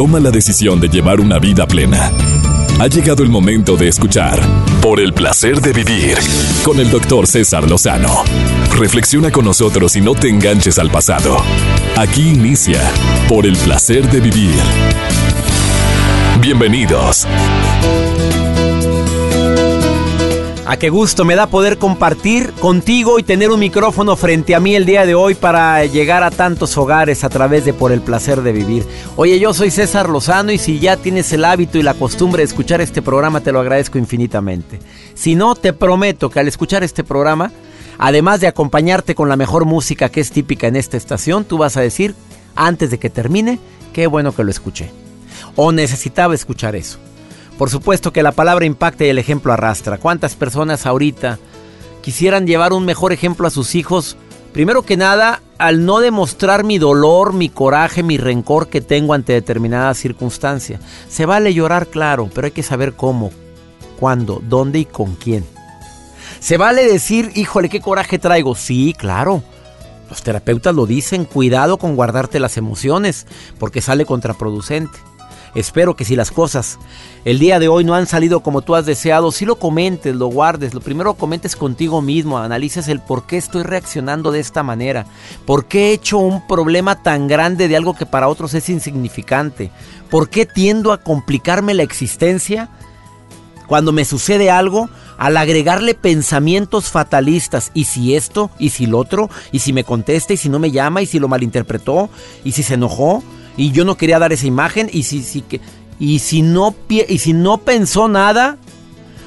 toma la decisión de llevar una vida plena. Ha llegado el momento de escuchar Por el placer de vivir con el doctor César Lozano. Reflexiona con nosotros y no te enganches al pasado. Aquí inicia Por el placer de vivir. Bienvenidos. A qué gusto me da poder compartir contigo y tener un micrófono frente a mí el día de hoy para llegar a tantos hogares a través de Por el placer de vivir. Oye, yo soy César Lozano y si ya tienes el hábito y la costumbre de escuchar este programa, te lo agradezco infinitamente. Si no, te prometo que al escuchar este programa, además de acompañarte con la mejor música que es típica en esta estación, tú vas a decir, antes de que termine, qué bueno que lo escuché. O necesitaba escuchar eso. Por supuesto que la palabra impacta y el ejemplo arrastra. ¿Cuántas personas ahorita quisieran llevar un mejor ejemplo a sus hijos? Primero que nada, al no demostrar mi dolor, mi coraje, mi rencor que tengo ante determinada circunstancia. Se vale llorar, claro, pero hay que saber cómo, cuándo, dónde y con quién. Se vale decir, híjole, qué coraje traigo. Sí, claro. Los terapeutas lo dicen, cuidado con guardarte las emociones, porque sale contraproducente. Espero que si las cosas. El día de hoy no han salido como tú has deseado, si lo comentes, lo guardes, lo primero comentes contigo mismo, analices el por qué estoy reaccionando de esta manera, por qué he hecho un problema tan grande de algo que para otros es insignificante, por qué tiendo a complicarme la existencia cuando me sucede algo al agregarle pensamientos fatalistas, y si esto, y si lo otro, y si me contesta, y si no me llama, y si lo malinterpretó, y si se enojó y yo no quería dar esa imagen y si, si, y si, no, y si no pensó nada,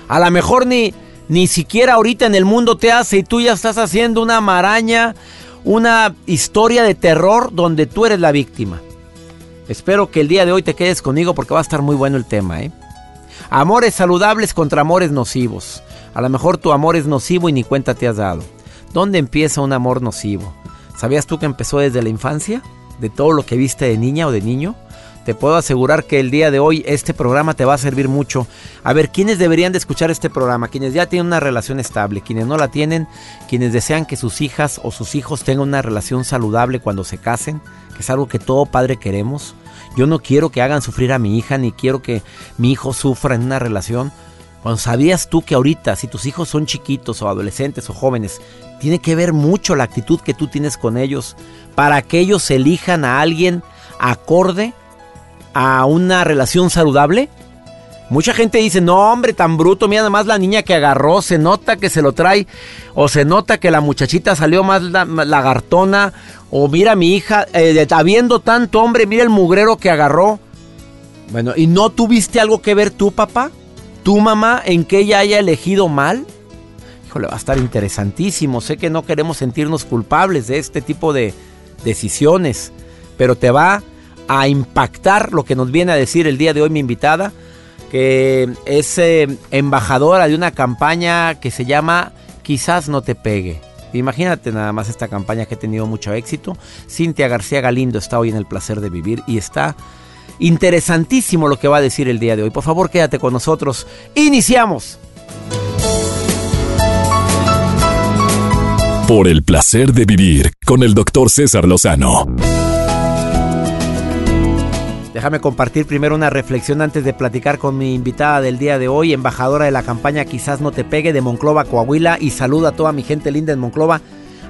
a lo mejor ni, ni siquiera ahorita en el mundo te hace y tú ya estás haciendo una maraña, una historia de terror donde tú eres la víctima. Espero que el día de hoy te quedes conmigo porque va a estar muy bueno el tema, ¿eh? Amores saludables contra amores nocivos. A lo mejor tu amor es nocivo y ni cuenta te has dado. ¿Dónde empieza un amor nocivo? ¿Sabías tú que empezó desde la infancia? De todo lo que viste de niña o de niño, te puedo asegurar que el día de hoy este programa te va a servir mucho. A ver, ¿quiénes deberían de escuchar este programa? Quienes ya tienen una relación estable, quienes no la tienen, quienes desean que sus hijas o sus hijos tengan una relación saludable cuando se casen, que es algo que todo padre queremos. Yo no quiero que hagan sufrir a mi hija, ni quiero que mi hijo sufra en una relación. Cuando sabías tú que ahorita, si tus hijos son chiquitos o adolescentes o jóvenes, tiene que ver mucho la actitud que tú tienes con ellos para que ellos elijan a alguien acorde a una relación saludable? Mucha gente dice, no hombre, tan bruto, mira nada más la niña que agarró, se nota que se lo trae, o se nota que la muchachita salió más lagartona, o mira mi hija, eh, habiendo tanto hombre, mira el mugrero que agarró. Bueno, ¿y no tuviste algo que ver tú, papá? ¿Tu mamá en que ella haya elegido mal? Híjole, va a estar interesantísimo. Sé que no queremos sentirnos culpables de este tipo de, decisiones, pero te va a impactar lo que nos viene a decir el día de hoy mi invitada, que es eh, embajadora de una campaña que se llama Quizás no te pegue. Imagínate nada más esta campaña que ha tenido mucho éxito. Cintia García Galindo está hoy en el placer de vivir y está interesantísimo lo que va a decir el día de hoy. Por favor, quédate con nosotros. Iniciamos. Por el placer de vivir con el doctor César Lozano. Déjame compartir primero una reflexión antes de platicar con mi invitada del día de hoy, embajadora de la campaña Quizás no te pegue de Monclova, Coahuila, y saluda a toda mi gente linda en Monclova.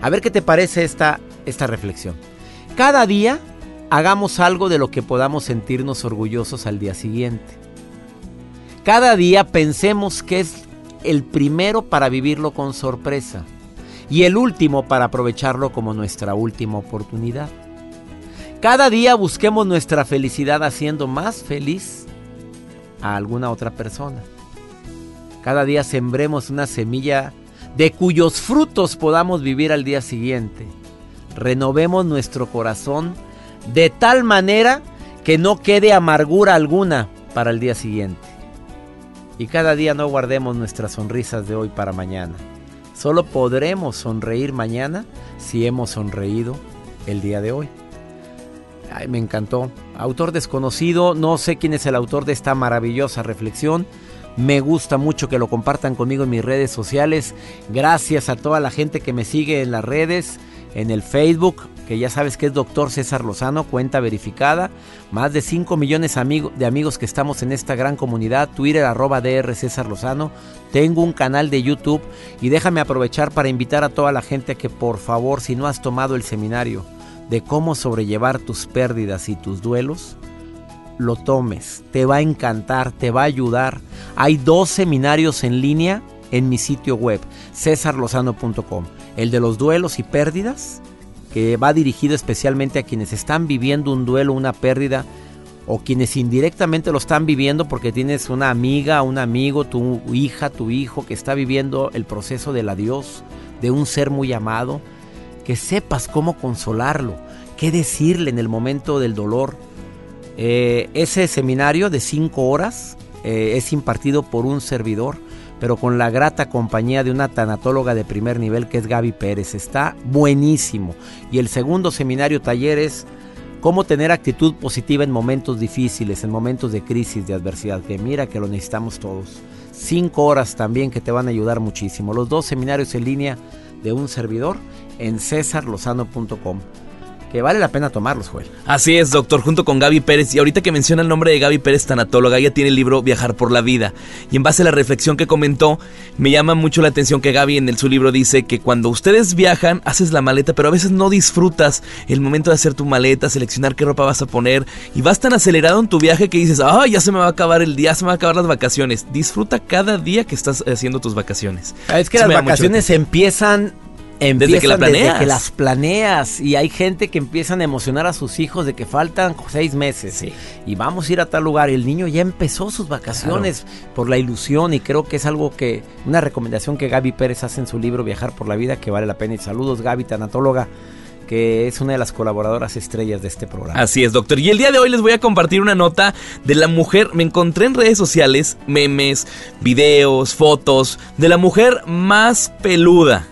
A ver qué te parece esta, esta reflexión. Cada día hagamos algo de lo que podamos sentirnos orgullosos al día siguiente. Cada día pensemos que es el primero para vivirlo con sorpresa y el último para aprovecharlo como nuestra última oportunidad. Cada día busquemos nuestra felicidad haciendo más feliz a alguna otra persona. Cada día sembremos una semilla de cuyos frutos podamos vivir al día siguiente. Renovemos nuestro corazón de tal manera que no quede amargura alguna para el día siguiente. Y cada día no guardemos nuestras sonrisas de hoy para mañana. Solo podremos sonreír mañana si hemos sonreído el día de hoy. Ay, me encantó. Autor desconocido, no sé quién es el autor de esta maravillosa reflexión. Me gusta mucho que lo compartan conmigo en mis redes sociales. Gracias a toda la gente que me sigue en las redes. en el Facebook, que ya sabes que es Doctor César Lozano, cuenta verificada. Más de 5 millones de amigos que estamos en esta gran comunidad. Twitter arroba DR César Lozano. Tengo un canal de YouTube y déjame aprovechar para invitar a toda la gente que por favor, si no has tomado el seminario de cómo sobrellevar tus pérdidas y tus duelos, lo tomes. Te va a encantar, te va a ayudar. Hay dos seminarios en línea en mi sitio web, cesarlozano.com. El de los duelos y pérdidas que va dirigido especialmente a quienes están viviendo un duelo, una pérdida, o quienes indirectamente lo están viviendo porque tienes una amiga, un amigo, tu hija, tu hijo que está viviendo el proceso del adiós de un ser muy amado, que sepas cómo consolarlo, qué decirle en el momento del dolor. Eh, ese seminario de cinco horas eh, es impartido por un servidor pero con la grata compañía de una tanatóloga de primer nivel que es Gaby Pérez. Está buenísimo. Y el segundo seminario taller es cómo tener actitud positiva en momentos difíciles, en momentos de crisis, de adversidad, que mira que lo necesitamos todos. Cinco horas también que te van a ayudar muchísimo. Los dos seminarios en línea de un servidor en cesarlozano.com que vale la pena tomarlos, Joel. Así es, doctor, junto con Gaby Pérez. Y ahorita que menciona el nombre de Gaby Pérez, tanatóloga, ella tiene el libro Viajar por la Vida. Y en base a la reflexión que comentó, me llama mucho la atención que Gaby en el, su libro dice que cuando ustedes viajan, haces la maleta, pero a veces no disfrutas el momento de hacer tu maleta, seleccionar qué ropa vas a poner. Y vas tan acelerado en tu viaje que dices, ah, ya se me va a acabar el día, se me va a acabar las vacaciones. Disfruta cada día que estás haciendo tus vacaciones. Es que las vacaciones empiezan desde que, las planeas. Y hay gente que empiezan a emocionar a sus hijos de que faltan seis meses. Y vamos a ir a tal lugar. Y el niño ya empezó sus vacaciones por la ilusión. Y creo que es algo que una recomendación que Gaby Pérez hace en su libro Viajar por la vida que vale la pena. Y saludos Gaby tanatóloga que es una de las colaboradoras estrellas de este programa. Así es, doctor. Y el día de hoy les voy a compartir una nota de la mujer, me encontré en redes sociales, memes, videos, fotos, de la mujer más peluda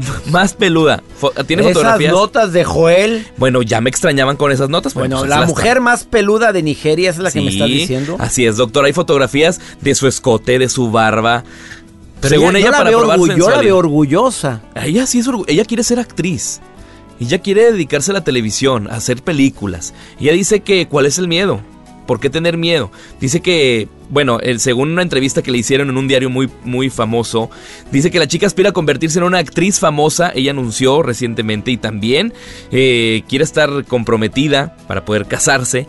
más peluda. ¿Tiene esas notas de Joel? Bueno, ya me extrañaban con esas notas. Bueno, pues, la mujer más peluda de Nigeria es la que me está diciendo. Así es, doctor. Hay fotografías de su escote, de su barba. Según ella, para probar Yo la veo orgullosa. Ella sí es Ella quiere ser actriz. Ella quiere dedicarse a la televisión, a hacer películas. Ella dice que, ¿cuál es el miedo? ¿Por qué tener miedo? Dice que, bueno, según una entrevista que le hicieron en un diario muy, muy famoso, dice que la chica aspira a convertirse en una actriz famosa. Ella anunció recientemente y también eh, quiere estar comprometida para poder casarse.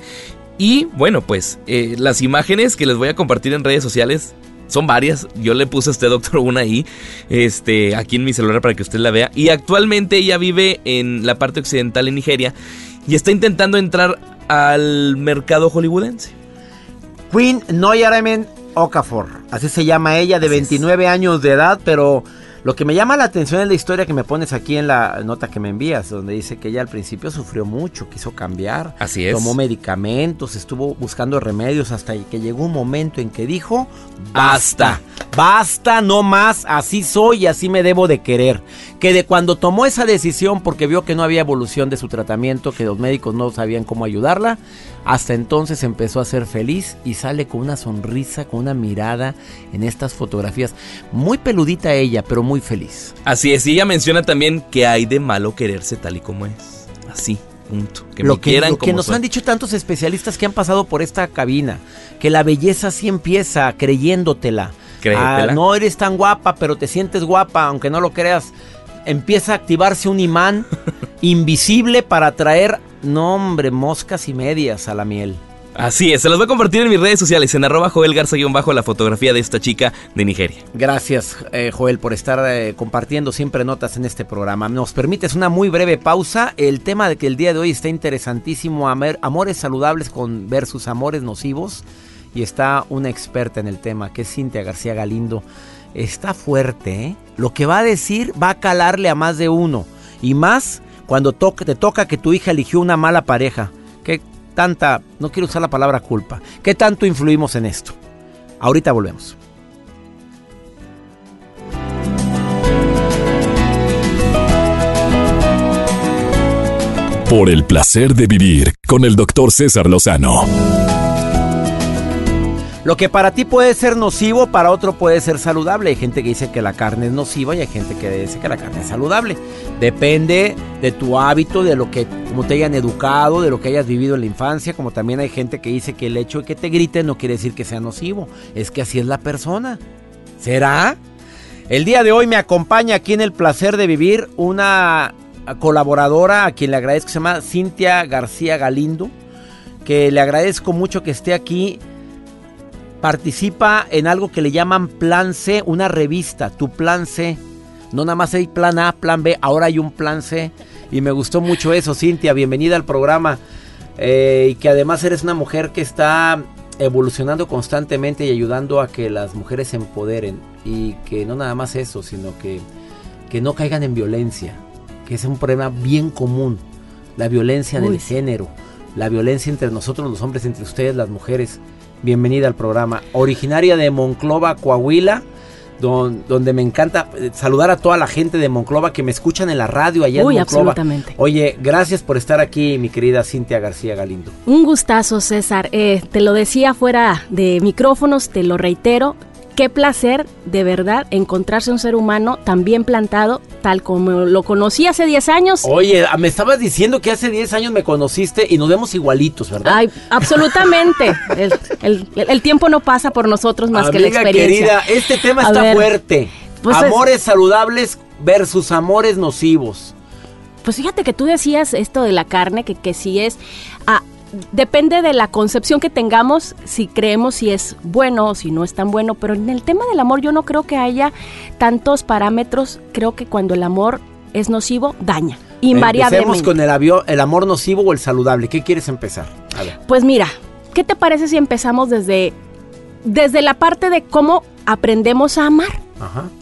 Y bueno, pues eh, las imágenes que les voy a compartir en redes sociales son varias. Yo le puse a este doctor una ahí, este, aquí en mi celular para que usted la vea. Y actualmente ella vive en la parte occidental de Nigeria y está intentando entrar al mercado hollywoodense. Queen Noyaremen Okafor, así se llama ella, de 29 años de edad, pero lo que me llama la atención es la historia que me pones aquí en la nota que me envías, donde dice que ella al principio sufrió mucho, quiso cambiar. Así es. Tomó medicamentos, estuvo buscando remedios hasta que llegó un momento en que dijo, basta, basta, no más, así soy y así me debo de querer. Que de cuando tomó esa decisión porque vio que no había evolución de su tratamiento, que los médicos no sabían cómo ayudarla, hasta entonces empezó a ser feliz y sale con una sonrisa, con una mirada en estas fotografías. Muy peludita ella, pero muy feliz. Así es, y ella menciona también que hay de malo quererse tal y como es. Así. Punto. Que lo que, lo que nos han dicho tantos especialistas que han pasado por esta cabina, que la belleza sí empieza creyéndotela. Ah, no eres tan guapa, pero te sientes guapa, aunque no lo creas. Empieza a activarse un imán invisible para atraer no, hombre, moscas y medias a la miel. Así es, se las voy a compartir en mis redes sociales, en arroba Joel Garza-bajo la fotografía de esta chica de Nigeria. Gracias, eh, Joel, por estar eh, compartiendo siempre notas en este programa. Nos permites una muy breve pausa. El tema de que el día de hoy está interesantísimo, amores saludables con versus amores nocivos. Y está una experta en el tema, que es Cintia García Galindo. Está fuerte, ¿eh? Lo que va a decir va a calarle a más de uno. Y más cuando te toca que tu hija eligió una mala pareja. ¿Qué tanta, no quiero usar la palabra culpa, qué tanto influimos en esto? Ahorita volvemos. Por el placer de vivir con el doctor César Lozano. Lo que para ti puede ser nocivo, para otro puede ser saludable. Hay gente que dice que la carne es nociva y hay gente que dice que la carne es saludable. Depende de tu hábito, de lo que, como te hayan educado, de lo que hayas vivido en la infancia. Como también hay gente que dice que el hecho de que te griten no quiere decir que sea nocivo. Es que así es la persona. ¿Será? El día de hoy me acompaña aquí en el placer de vivir una colaboradora a quien le agradezco, se llama Cintia García Galindo, que le agradezco mucho que esté aquí participa en algo que le llaman Plan C, una revista, tu Plan C. No nada más hay Plan A, Plan B, ahora hay un Plan C. Y me gustó mucho eso, Cintia, bienvenida al programa. Eh, y que además eres una mujer que está evolucionando constantemente y ayudando a que las mujeres se empoderen. Y que no nada más eso, sino que, que no caigan en violencia, que es un problema bien común. La violencia del género, la violencia entre nosotros los hombres, entre ustedes las mujeres bienvenida al programa. Originaria de Monclova, Coahuila, donde me encanta eh, saludar a toda la gente de Monclova que me escuchan en la radio allá en Monclova. absolutamente. Oye, gracias por estar aquí, mi querida Cintia García Galindo. Un gustazo, César. Eh, te lo decía fuera de micrófonos, te lo reitero. Qué placer, de verdad, encontrarse un ser humano tan bien plantado, tal como lo conocí hace 10 años. Oye, ah, me estabas diciendo que hace 10 años me conociste y nos vemos igualitos, ¿verdad? Ay, absolutamente. el, tiempo no pasa por nosotros más que la experiencia. querida, este tema está fuerte. Pues amores saludables versus amores nocivos. Pues fíjate que tú decías esto de la carne, que, que si es... Ah, depende de la concepción que tengamos, si creemos si es bueno o si no es tan bueno, pero en el tema del amor yo no creo que haya tantos parámetros, creo que cuando el amor es nocivo, daña. Invariablemente. Empecemos con el, el amor nocivo o el saludable. ¿Qué quieres empezar? Pues mira, ¿qué te parece si empezamos desde, desde la parte de cómo aprendemos a amar?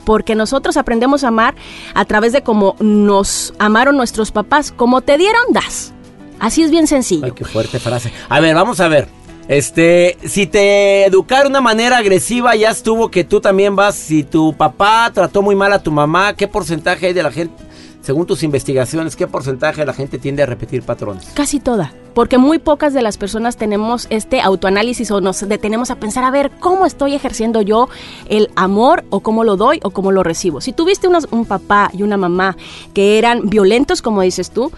Porque nosotros aprendemos a amar a través de cómo nos amaron nuestros papás. Como te dieron, das. Así es bien sencillo. Ay, qué fuerte frase. A ver, vamos a ver. Este, si te educaron de una manera agresiva, ya estuvo que tú también vas. Si tu papá trató muy mal a tu mamá, ¿qué porcentaje hay de la gente, según tus investigaciones, qué porcentaje de la gente tiende a repetir patrones? Casi toda. Porque muy pocas de las personas tenemos este autoanálisis o nos detenemos a pensar a ver cómo estoy ejerciendo yo el amor o cómo lo doy o cómo lo recibo. Si tuviste un papá y una mamá que eran violentos, como dices tú,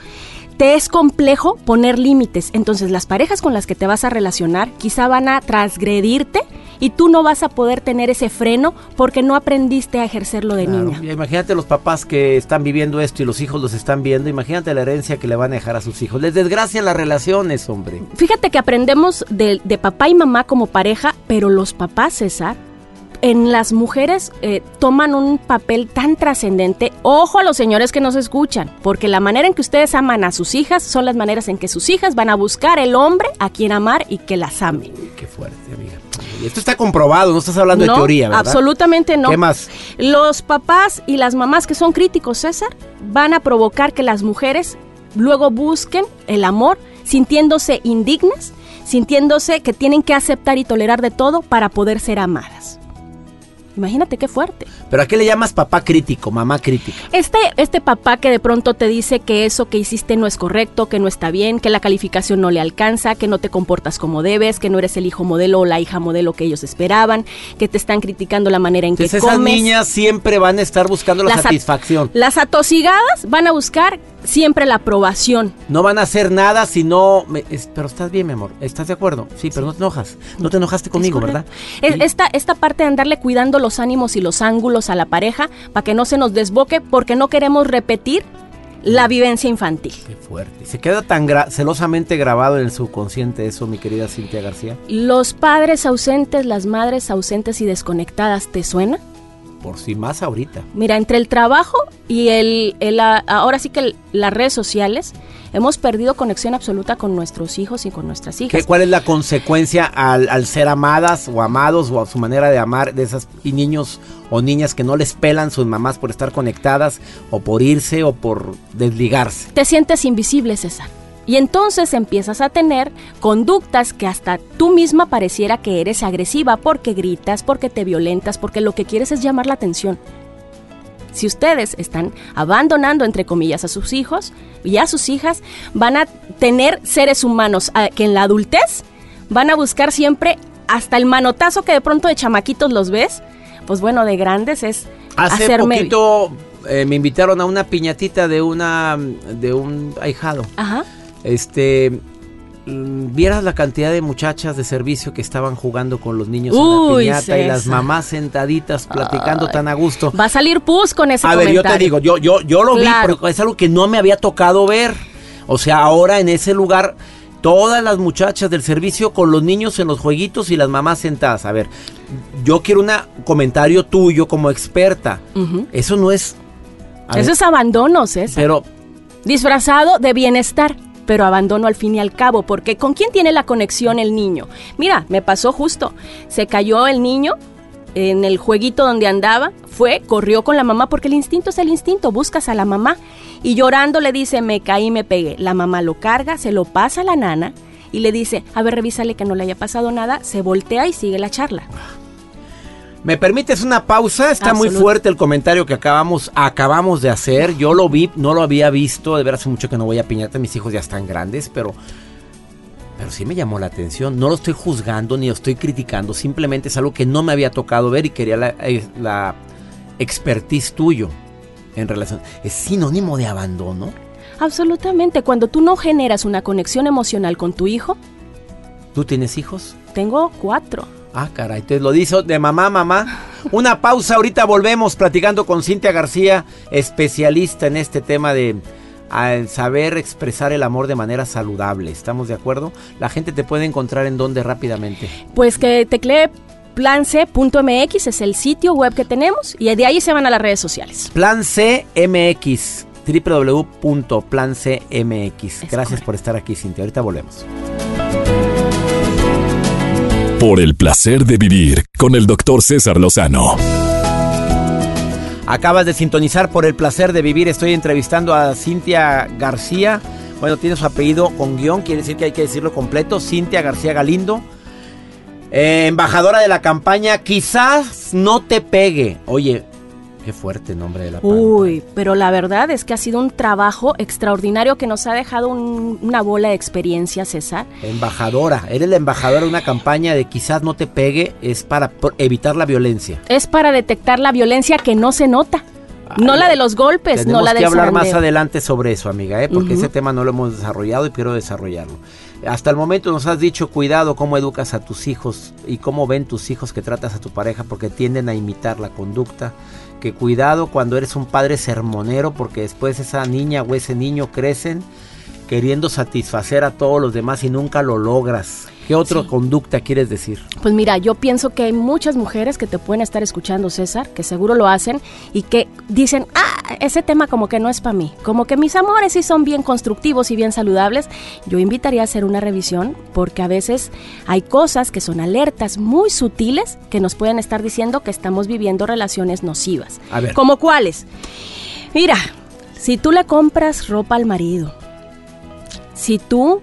te es complejo poner límites. Entonces las parejas con las que te vas a relacionar quizá van a transgredirte y tú no vas a poder tener ese freno porque no aprendiste a ejercerlo de niña. imagínate los papás que están viviendo esto y los hijos los están viendo. Imagínate la herencia que le van a dejar a sus hijos. Les desgracian las relaciones, hombre. Fíjate que aprendemos de, de papá y mamá como pareja, pero los papás, César, en las mujeres eh, toman un papel tan trascendente. Ojo a los señores que nos escuchan, porque la manera en que ustedes aman a sus hijas son las maneras en que sus hijas van a buscar el hombre a quien amar y que las ame. qué fuerte, amiga. Esto está comprobado, no estás hablando de teoría, ¿verdad? Absolutamente no. ¿Qué más? Los papás y las mamás que son críticos, César, van a provocar que las mujeres luego busquen el amor sintiéndose indignas, sintiéndose que tienen que aceptar y tolerar de todo para poder ser amadas. Imagínate qué fuerte. ¿Pero a qué le llamas papá crítico, mamá crítica? Este, este papá que de pronto te dice que eso que hiciste no es correcto, que no está bien, que la calificación no le alcanza, que no te comportas como debes, que no eres el hijo modelo o la hija modelo que ellos esperaban, que te están criticando la manera en que Entonces, Esas niñas siempre van a estar buscando la satisfacción. Las atosigadas van a buscar siempre la aprobación. No van a hacer nada si no... pero estás bien, mi amor. ¿Estás de acuerdo? Sí, pero no te enojas. No te enojaste conmigo, ¿verdad? Esta, esta parte de andarle cuidando los ánimos y los ángulos a la pareja para que no se nos desboque porque no queremos repetir la vivencia infantil. Qué fuerte. ¿Se queda tan celosamente grabado en el subconsciente eso, mi querida Cintia García? Los padres ausentes, las madres ausentes y desconectadas, ¿te suena? Por sí más ahorita. Mira, entre el trabajo y el, ahora sí que las redes sociales, hemos perdido conexión absoluta con nuestros hijos y con nuestras hijas. ¿Cuál es la consecuencia al, ser amadas o amados o a su manera de amar de esas niños o niñas que no les pelan sus mamás por estar conectadas o por irse o por desligarse? Te sientes invisible, César. Y entonces empiezas a tener conductas que hasta tú misma pareciera que eres agresiva porque gritas, porque te violentas, porque lo que quieres es llamar la atención. Si ustedes están abandonando, entre comillas, a sus hijos y a sus hijas, van a tener seres humanos que en la adultez van a buscar siempre hasta el manotazo que de pronto de chamaquitos los ves, pues bueno, de grandes es Hace hacerme... poquito eh, me invitaron a una piñatita de una de un ahijado. Ajá. Este mm, vieras la cantidad de muchachas de servicio que estaban jugando con los niños en la piñata y las mamás sentaditas platicando Ay. tan a gusto. Va a salir pus con ese A ver, yo te digo, yo, yo, yo lo Claro. vi, porque es algo que no me había tocado ver. O sea, ahora en ese lugar, todas las muchachas del servicio con los niños en los jueguitos y las mamás sentadas. A ver, yo quiero un comentario tuyo como experta. Eso no es... Eso ver, es abandono, César. Pero, Disfrazado de bienestar, pero abandono al fin y al cabo, porque ¿con quién tiene la conexión el niño? Mira, me pasó justo. Se cayó el niño en el jueguito donde andaba, fue, corrió con la mamá, porque el instinto es el instinto, buscas a la mamá. Y llorando le dice, me caí, me pegué. La mamá lo carga, se lo pasa a la nana y le dice, a ver, revísale que no le haya pasado nada, se voltea y sigue la charla. ¿Me permites una pausa? Está muy fuerte el comentario que acabamos, acabamos de hacer. Yo lo vi, no lo había visto. De ver hace mucho que no voy a piñata. Mis hijos ya están grandes, pero... Pero sí me llamó la atención. No lo estoy juzgando ni lo estoy criticando. Simplemente es algo que no me había tocado ver y quería la, eh, la expertise tuyo en relación. ¿Es sinónimo de abandono? Absolutamente, cuando tú no generas una conexión emocional con tu hijo, ¿Tú tienes hijos? tengo cuatro. Ah, caray, te lo dice de mamá, mamá. Una pausa, ahorita volvemos platicando con Cintia García, especialista en este tema de al saber expresar el amor de manera saludable. ¿Estamos de acuerdo? La gente te puede encontrar en donde rápidamente. Pues que teclee plance.mx, es el sitio web que tenemos, y de ahí se van a las redes sociales. Plan CMX, www.plancmx. Gracias correcto. por estar aquí, Cintia. Ahorita volvemos. Por el placer de vivir con el doctor César Lozano. Acabas de sintonizar por el placer de vivir. Estoy entrevistando a Cintia García. Bueno, tiene su apellido con guion, quiere decir que hay que decirlo completo. Cintia García Galindo. Eh, embajadora de la campaña Quizás no te pegue. Oye, qué fuerte nombre de la Uy, pero la verdad es que ha sido un trabajo extraordinario que nos ha dejado un- una bola de experiencia, César. Embajadora. Eres la embajadora de una campaña de Quizás no te pegue. Es para evitar la violencia. Es para detectar la violencia que no se nota. No la de los golpes, Tenemos no la que del hablar más adelante sobre eso, amiga, ¿eh? porque ese tema no lo hemos desarrollado y quiero desarrollarlo. Hasta el momento nos has dicho cuidado cómo educas a tus hijos y cómo ven tus hijos que tratas a tu pareja porque tienden a imitar la conducta. Que cuidado cuando eres un padre sermonero porque después esa niña o ese niño crecen queriendo satisfacer a todos los demás y nunca lo logras. ¿Qué otra Sí. conducta quieres decir? Pues mira, yo pienso que hay muchas mujeres que te pueden estar escuchando, César, que seguro lo hacen y que dicen, ah, ese tema como que no es para mí, como que mis amores sí son bien constructivos y bien saludables. Yo invitaría a hacer una revisión porque a veces hay cosas que son alertas muy sutiles que nos pueden estar diciendo que estamos viviendo relaciones nocivas. A ver. ¿Como cuáles? Mira, si tú le compras ropa al marido, si tú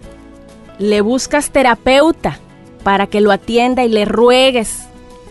le buscas terapeuta para que lo atienda y le ruegues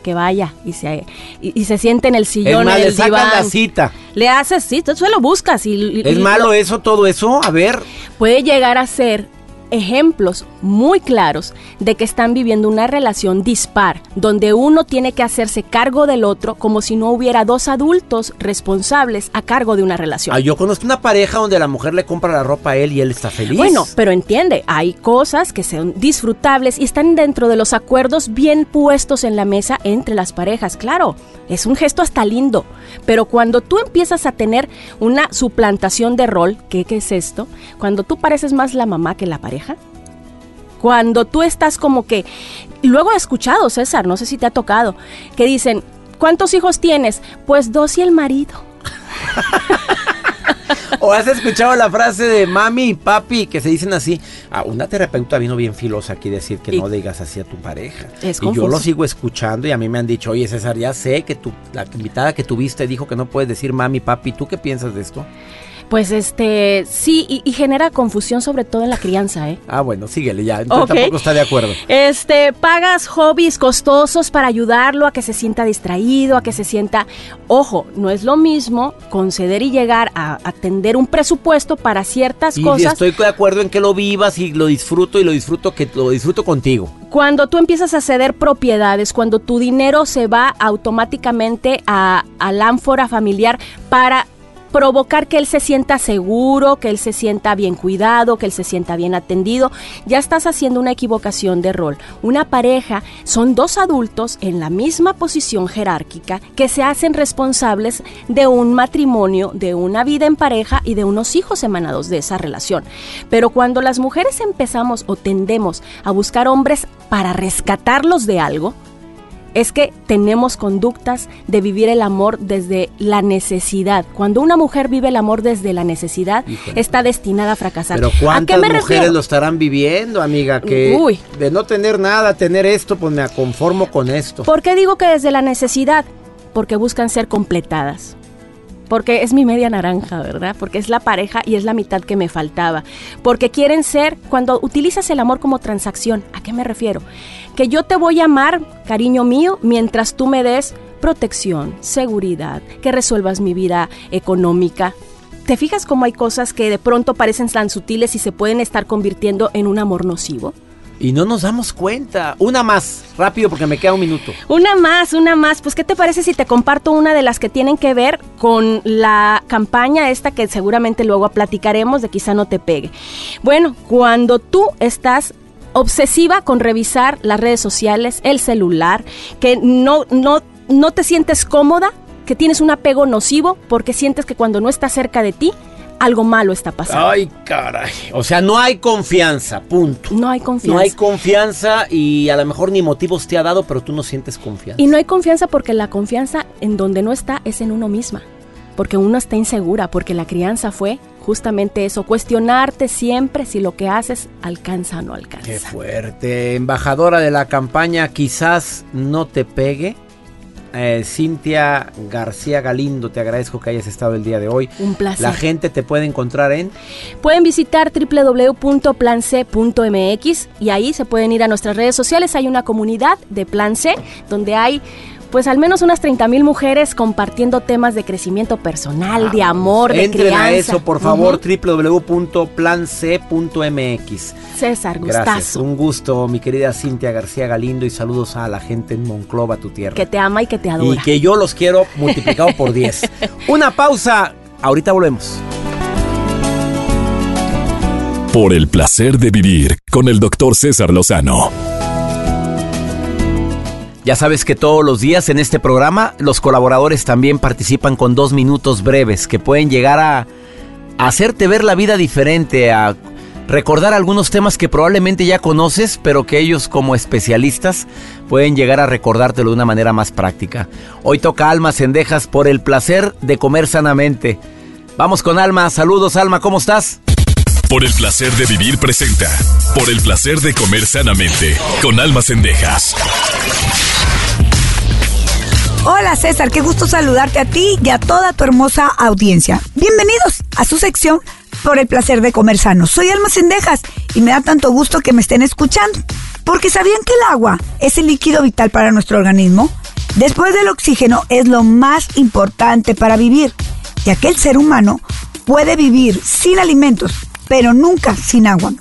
que vaya y se, y, y se siente en el Es sillón, más, en le el sacan diván. la cita. Le haces, sí, tú solo buscas y, y- ¿Es y malo lo- eso, todo eso? A ver. puede llegar a ser ejemplos muy claros de que están viviendo una relación dispar, donde uno tiene que hacerse cargo del otro como si no hubiera dos adultos responsables a cargo de una relación. Ah, yo conozco una pareja donde la mujer le compra la ropa a él y él está feliz. Bueno, pero entiende, hay cosas que son disfrutables y están dentro de los acuerdos bien puestos en la mesa entre las parejas. Claro, es un gesto hasta lindo, pero cuando tú empiezas a tener una suplantación de rol, ¿qué, qué es esto? Cuando tú pareces más la mamá que la pareja. Cuando tú estás como que... Luego he escuchado, César, no sé si te ha tocado, que dicen, ¿cuántos hijos tienes? Pues dos y el marido. ¿O has escuchado la frase de mami y papi que se dicen así? Ah, una terapeuta vino bien filosa aquí decir que Y- no digas así a tu pareja. Es y yo lo sigo escuchando y a mí me han dicho, oye César, ya sé que tu, la invitada que tuviste dijo que no puedes decir mami, papi. ¿Tú qué piensas de esto? Pues este, sí, y, y genera confusión sobre todo en la crianza, ¿eh? Ah, bueno, síguele ya. Entonces tampoco está de acuerdo. Este, pagas hobbies costosos para ayudarlo a que se sienta distraído, a que se sienta... Ojo, no es lo mismo conceder y llegar a atender un presupuesto para ciertas Y cosas estoy de acuerdo en que lo vivas y lo disfruto y lo disfruto que lo disfruto contigo. cuando tú empiezas a ceder propiedades, cuando tu dinero se va automáticamente a, al ánfora familiar para provocar que él se sienta seguro, que él se sienta bien cuidado, que él se sienta bien atendido, ya estás haciendo una equivocación de rol. Una pareja son dos adultos en la misma posición jerárquica que se hacen responsables de un matrimonio, de una vida en pareja y de unos hijos emanados de esa relación. Pero cuando las mujeres empezamos o tendemos a buscar hombres para rescatarlos de algo, es que tenemos conductas de vivir el amor desde la necesidad. Cuando una mujer vive el amor desde la necesidad, Híjole. está destinada a fracasar. Pero ¿A qué ¿cuántas me mujeres refiero? lo estarán viviendo, amiga? Que Uy. de no tener nada, tener esto, pues me conformo con esto. ¿Por qué digo que desde la necesidad? Porque buscan ser completadas. Porque es mi media naranja, ¿verdad? Porque es la pareja y es la mitad que me faltaba. Porque quieren ser, cuando utilizas el amor como transacción, ¿a qué me refiero? Que yo te voy a amar, cariño mío, mientras tú me des protección, seguridad, que resuelvas mi vida económica. ¿Te fijas cómo hay cosas que de pronto parecen tan sutiles y se pueden estar convirtiendo en un amor nocivo? Y no nos damos cuenta. Una más, rápido porque me queda un minuto. Una más, una más. Pues, ¿qué te parece si te comparto una de las que tienen que ver con la campaña esta que seguramente luego platicaremos de quizá no te pegue? Bueno, cuando tú estás obsesiva con revisar las redes sociales, el celular, que no, no, no te sientes cómoda, que tienes un apego nocivo porque sientes que cuando no está cerca de ti, algo malo está pasando. Ay, caray. O sea, no hay confianza, punto. No hay confianza. No hay confianza y a lo mejor ni motivos te ha dado, pero tú no sientes confianza. Y no hay confianza porque la confianza en donde no está es en uno misma. Porque uno está insegura, porque la crianza fue justamente eso, cuestionarte siempre si lo que haces alcanza o no alcanza. Qué fuerte. Embajadora de la campaña Quizás no te pegue. Eh, Cintia García Galindo, te agradezco que hayas estado el día de hoy. Un placer. La gente te puede encontrar en... Pueden visitar www.place.mx y ahí se pueden ir a nuestras redes sociales. Hay una comunidad de Plan C donde hay pues al menos unas 30 mil mujeres compartiendo temas de crecimiento personal, de amor, de Entren crianza. a eso, por favor, Ujú. www.place.mx. César, Gracias, gustazo. un gusto, mi querida Cintia García Galindo, y saludos a la gente en Monclova, tu tierra. Que te ama y que te y adora. que yo los quiero multiplicado por 10. Una pausa, ahorita volvemos. Por el placer de vivir con el doctor César Lozano. Ya sabes que todos los días en este programa los colaboradores también participan con dos minutos breves que pueden llegar a, hacerte ver la vida diferente, a recordar algunos temas que probablemente ya conoces, pero que ellos como especialistas pueden llegar a recordártelo de una manera más práctica. Hoy toca Alma Cendejas por el placer de comer sanamente. Vamos con Alma, saludos Alma, ¿cómo estás? Por el placer de vivir presenta. Por el placer de comer sanamente. Con almas cendejas. Hola César, qué gusto saludarte a ti y a toda tu hermosa audiencia. Bienvenidos a su sección por el placer de comer sano. Soy Alma Cendejas y me da tanto gusto que me estén escuchando. Porque ¿sabían que el agua es el líquido vital para nuestro organismo? Después del oxígeno es lo más importante para vivir, ya que el ser humano puede vivir sin alimentos, pero nunca sin agua.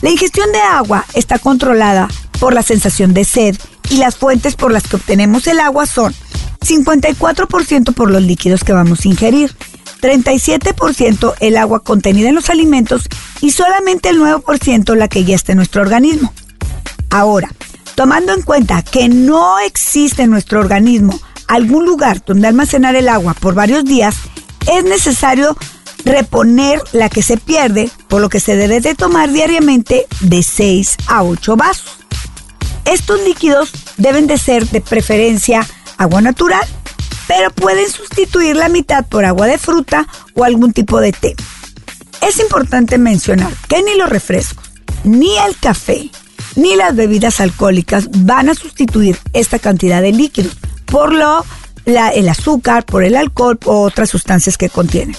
La ingestión de agua está controlada por la sensación de sed y las fuentes por las que obtenemos el agua son 54% por los líquidos que vamos a ingerir, 37% el agua contenida en los alimentos y solamente el 9% la que ya está en nuestro organismo. Ahora, tomando en cuenta que no existe en nuestro organismo algún lugar donde almacenar el agua por varios días, es necesario reponer la que se pierde, por lo que se debe de tomar diariamente de 6 a 8 vasos. Estos líquidos deben de ser de preferencia agua natural, pero pueden sustituir la mitad por agua de fruta o algún tipo de té. Es importante mencionar que ni los refrescos, ni el café, ni las bebidas alcohólicas van a sustituir esta cantidad de líquidos, por lo el azúcar, por el alcohol o otras sustancias que contienen.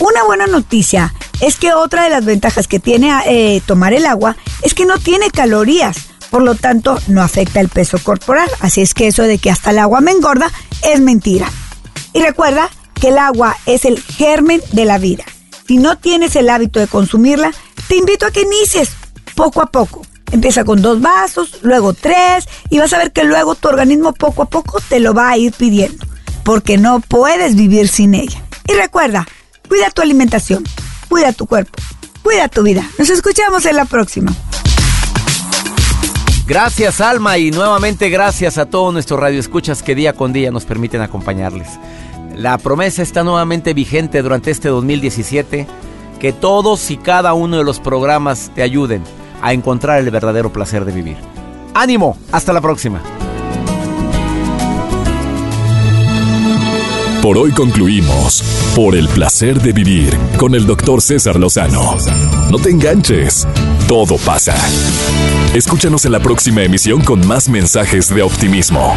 Una buena noticia es que otra de las ventajas que tiene eh, tomar el agua es que no tiene calorías, por lo tanto no afecta el peso corporal. Así es que eso de que hasta el agua me engorda es mentira. Y recuerda que el agua es el germen de la vida. Si no tienes el hábito de consumirla, te invito a que inicies poco a poco. Empieza con dos vasos, luego tres, y vas a ver que luego tu organismo poco a poco te lo va a ir pidiendo, porque no puedes vivir sin ella. Y recuerda, cuida tu alimentación, cuida tu cuerpo, cuida tu vida. Nos escuchamos en la próxima. Gracias Alma y nuevamente gracias a todos nuestros radioescuchas que día con día nos permiten acompañarles. La promesa está nuevamente vigente durante este 2017, que todos y cada uno de los programas te ayuden a encontrar el verdadero placer de vivir. Ánimo, hasta la próxima. Por hoy concluimos Por el placer de vivir con el doctor César Lozano. No te enganches, todo pasa. Escúchanos en la próxima emisión con más mensajes de optimismo.